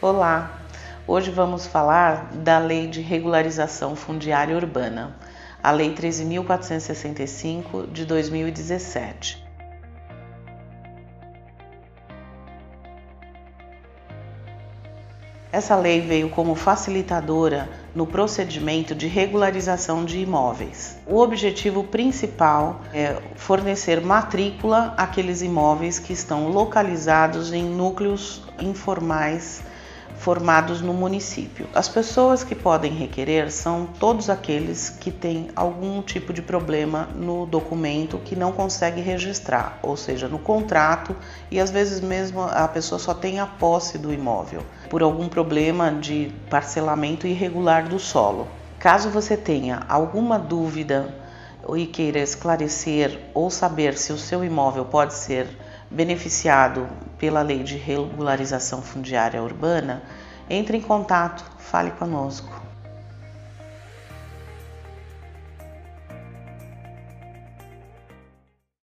Olá! Hoje vamos falar da Lei de Regularização Fundiária Urbana, a Lei 13.465 de 2017. Essa lei veio como facilitadora no procedimento de regularização de imóveis. O objetivo principal é fornecer matrícula àqueles imóveis que estão localizados em núcleos informais formados no município. As pessoas que podem requerer são todos aqueles que têm algum tipo de problema no documento que não consegue registrar, ou seja, no contrato e às vezes mesmo a pessoa só tem a posse do imóvel por algum problema de parcelamento irregular do solo. Caso você tenha alguma dúvida e queira esclarecer ou saber se o seu imóvel pode ser beneficiado pela Lei de Regularização Fundiária Urbana, entre em contato, fale conosco.